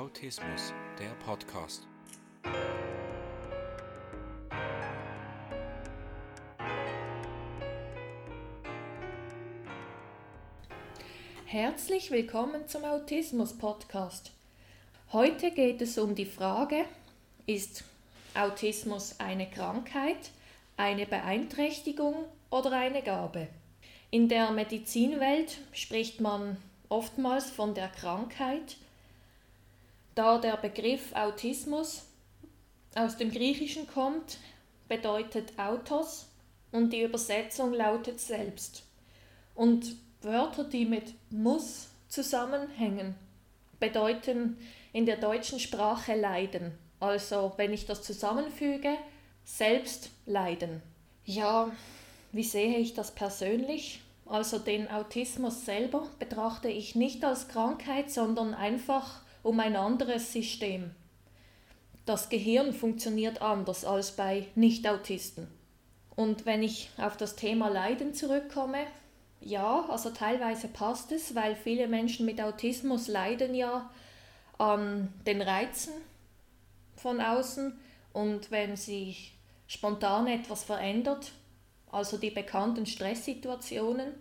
Autismus, der Podcast. Herzlich willkommen zum Autismus Podcast. Heute geht es um die Frage, ist Autismus eine Krankheit, eine Beeinträchtigung oder eine Gabe? In der Medizinwelt spricht man oftmals von der Krankheit, da der Begriff Autismus aus dem Griechischen kommt, bedeutet Autos und die Übersetzung lautet selbst. Und Wörter, die mit muss zusammenhängen, bedeuten in der deutschen Sprache leiden. Also wenn ich das zusammenfüge, selbst leiden. Ja, wie sehe ich das persönlich? Also den Autismus selber betrachte ich nicht als Krankheit, sondern einfach um ein anderes System. Das Gehirn funktioniert anders als bei Nicht-Autisten. Und wenn ich auf das Thema Leiden zurückkomme, ja, also teilweise passt es, weil viele Menschen mit Autismus leiden ja an den Reizen von außen und wenn sich spontan etwas verändert, also die bekannten Stresssituationen,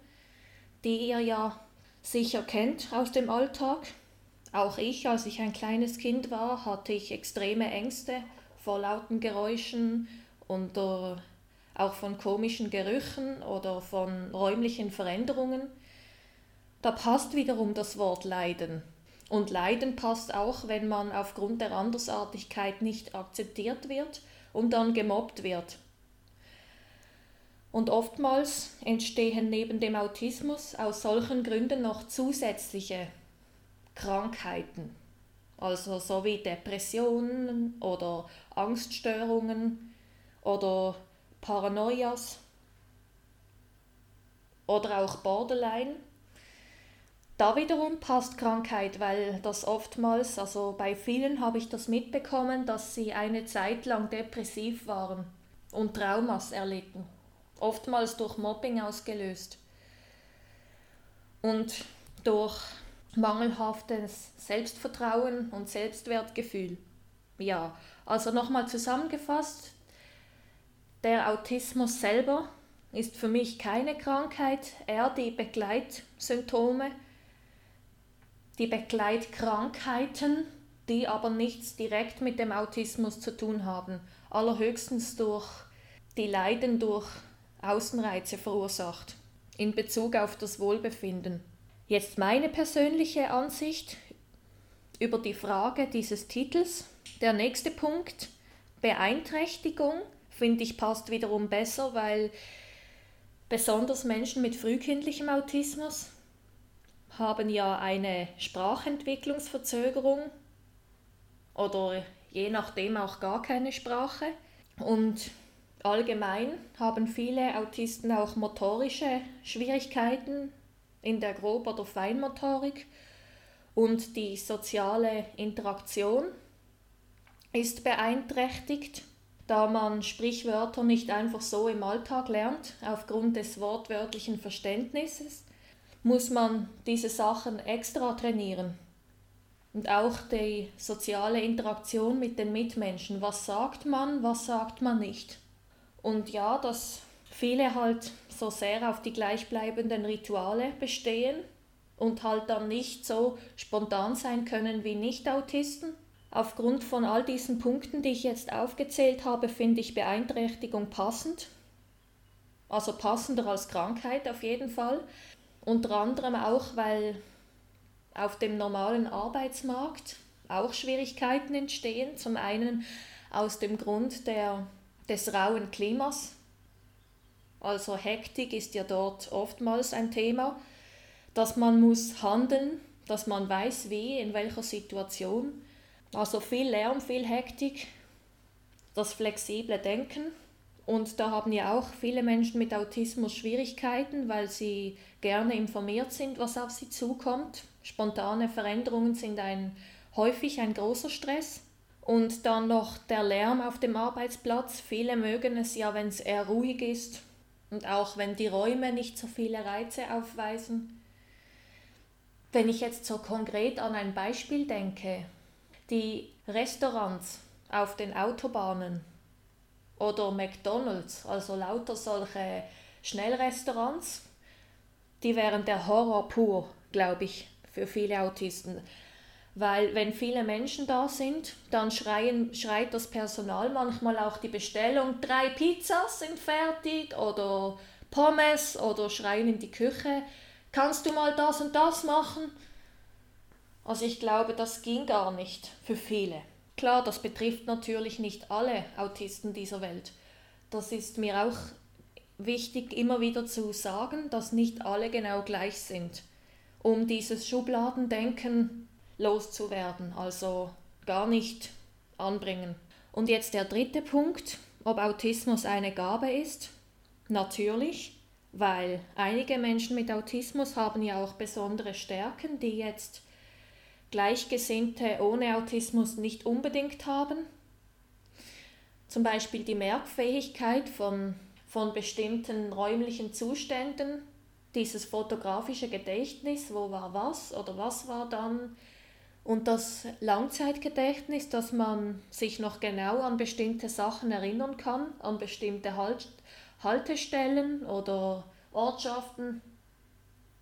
die ihr ja sicher kennt aus dem Alltag. Auch ich, als ich ein kleines Kind war, hatte ich extreme Ängste vor lauten Geräuschen und auch von komischen Gerüchen oder von räumlichen Veränderungen. Da passt wiederum das Wort Leiden. Und Leiden passt auch, wenn man aufgrund der Andersartigkeit nicht akzeptiert wird und dann gemobbt wird. Und oftmals entstehen neben dem Autismus aus solchen Gründen noch zusätzliche Krankheiten, also so wie Depressionen oder Angststörungen oder Paranoias oder auch Borderline. Da wiederum passt Krankheit, weil das oftmals, also bei vielen habe ich das mitbekommen, dass sie eine Zeit lang depressiv waren und Traumas erlitten, oftmals durch Mobbing ausgelöst. Und durch mangelhaftes Selbstvertrauen und Selbstwertgefühl. Ja, also nochmal zusammengefasst, der Autismus selber ist für mich keine Krankheit, eher die Begleitsymptome, die Begleitkrankheiten, die aber nichts direkt mit dem Autismus zu tun haben, allerhöchstens durch die Leiden durch Außenreize verursacht in Bezug auf das Wohlbefinden. Jetzt meine persönliche Ansicht über die Frage dieses Titels. Der nächste Punkt, Beeinträchtigung finde ich, passt wiederum besser, weil besonders Menschen mit frühkindlichem Autismus haben ja eine Sprachentwicklungsverzögerung oder je nachdem auch gar keine Sprache. Und allgemein haben viele Autisten auch motorische Schwierigkeiten in der Grob- oder Feinmotorik und die soziale Interaktion ist beeinträchtigt da man Sprichwörter nicht einfach so im Alltag lernt, aufgrund des wortwörtlichen Verständnisses, muss man diese Sachen extra trainieren. Und auch die soziale Interaktion mit den Mitmenschen. Was sagt man, was sagt man nicht? Und ja, dass viele halt so sehr auf die gleichbleibenden Rituale bestehen und halt dann nicht so spontan sein können wie Nicht-Autisten Aufgrund von all diesen Punkten, die ich jetzt aufgezählt habe, finde ich Beeinträchtigung passend. Also passender als Krankheit auf jeden Fall. Unter anderem auch, weil auf dem normalen Arbeitsmarkt auch Schwierigkeiten entstehen. Zum einen aus dem Grund der, des rauen Klimas. Also Hektik ist ja dort oftmals ein Thema, dass man muss handeln, dass man weiß wie, in welcher Situation. Also viel Lärm, viel Hektik, das flexible Denken. Und da haben ja auch viele Menschen mit Autismus Schwierigkeiten, weil sie gerne informiert sind, was auf sie zukommt. Spontane Veränderungen sind ein, häufig ein großer Stress. Und dann noch der Lärm auf dem Arbeitsplatz. Viele mögen es ja, wenn es eher ruhig ist und auch wenn die Räume nicht so viele Reize aufweisen. Wenn ich jetzt so konkret an ein Beispiel denke, Die Restaurants auf den Autobahnen oder McDonald's, also lauter solche Schnellrestaurants, die wären der Horror pur, glaube ich, für viele Autisten. Weil wenn viele Menschen da sind, dann schreien, schreit das Personal manchmal auch die Bestellung, drei Pizzas sind fertig oder Pommes oder schreien in die Küche, kannst du mal das und das machen? Also ich glaube, das ging gar nicht für viele. Klar, das betrifft natürlich nicht alle Autisten dieser Welt. Das ist mir auch wichtig immer wieder zu sagen, dass nicht alle genau gleich sind, um dieses Schubladendenken loszuwerden, also gar nicht anbringen. Und jetzt der dritte Punkt, ob Autismus eine Gabe ist. Natürlich, weil einige Menschen mit Autismus haben ja auch besondere Stärken, die jetzt Gleichgesinnte ohne Autismus nicht unbedingt haben. Zum Beispiel die Merkfähigkeit von, von bestimmten räumlichen Zuständen, dieses fotografische Gedächtnis, wo war was oder was war dann, und das Langzeitgedächtnis, dass man sich noch genau an bestimmte Sachen erinnern kann, an bestimmte halt Haltestellen oder Ortschaften,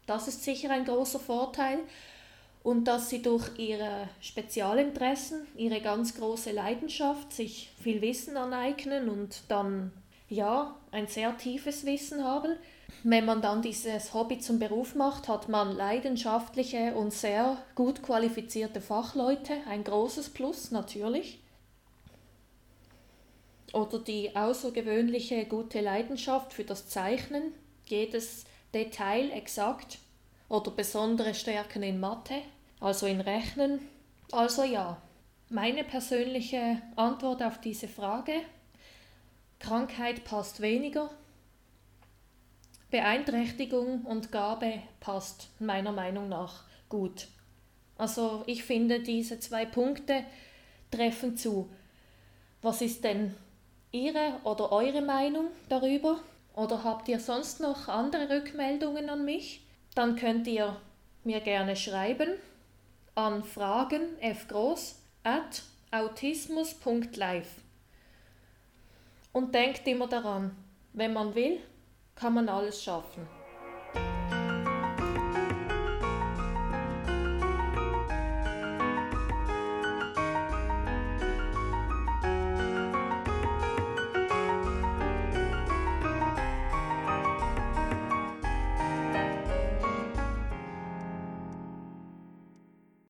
das ist sicher ein großer Vorteil und dass sie durch ihre Spezialinteressen, ihre ganz große Leidenschaft sich viel Wissen aneignen und dann ja ein sehr tiefes Wissen haben. Wenn man dann dieses Hobby zum Beruf macht, hat man leidenschaftliche und sehr gut qualifizierte Fachleute, ein großes Plus natürlich. Oder die außergewöhnliche gute Leidenschaft für das Zeichnen, jedes Detail exakt. Oder besondere Stärken in Mathe, also in Rechnen. Also ja, meine persönliche Antwort auf diese Frage, Krankheit passt weniger, Beeinträchtigung und Gabe passt meiner Meinung nach gut. Also ich finde, diese zwei Punkte treffen zu. Was ist denn Ihre oder eure Meinung darüber? Oder habt ihr sonst noch andere Rückmeldungen an mich? Dann könnt ihr mir gerne schreiben an Fragen fgroß at autismus.live. Und denkt immer daran, wenn man will, kann man alles schaffen.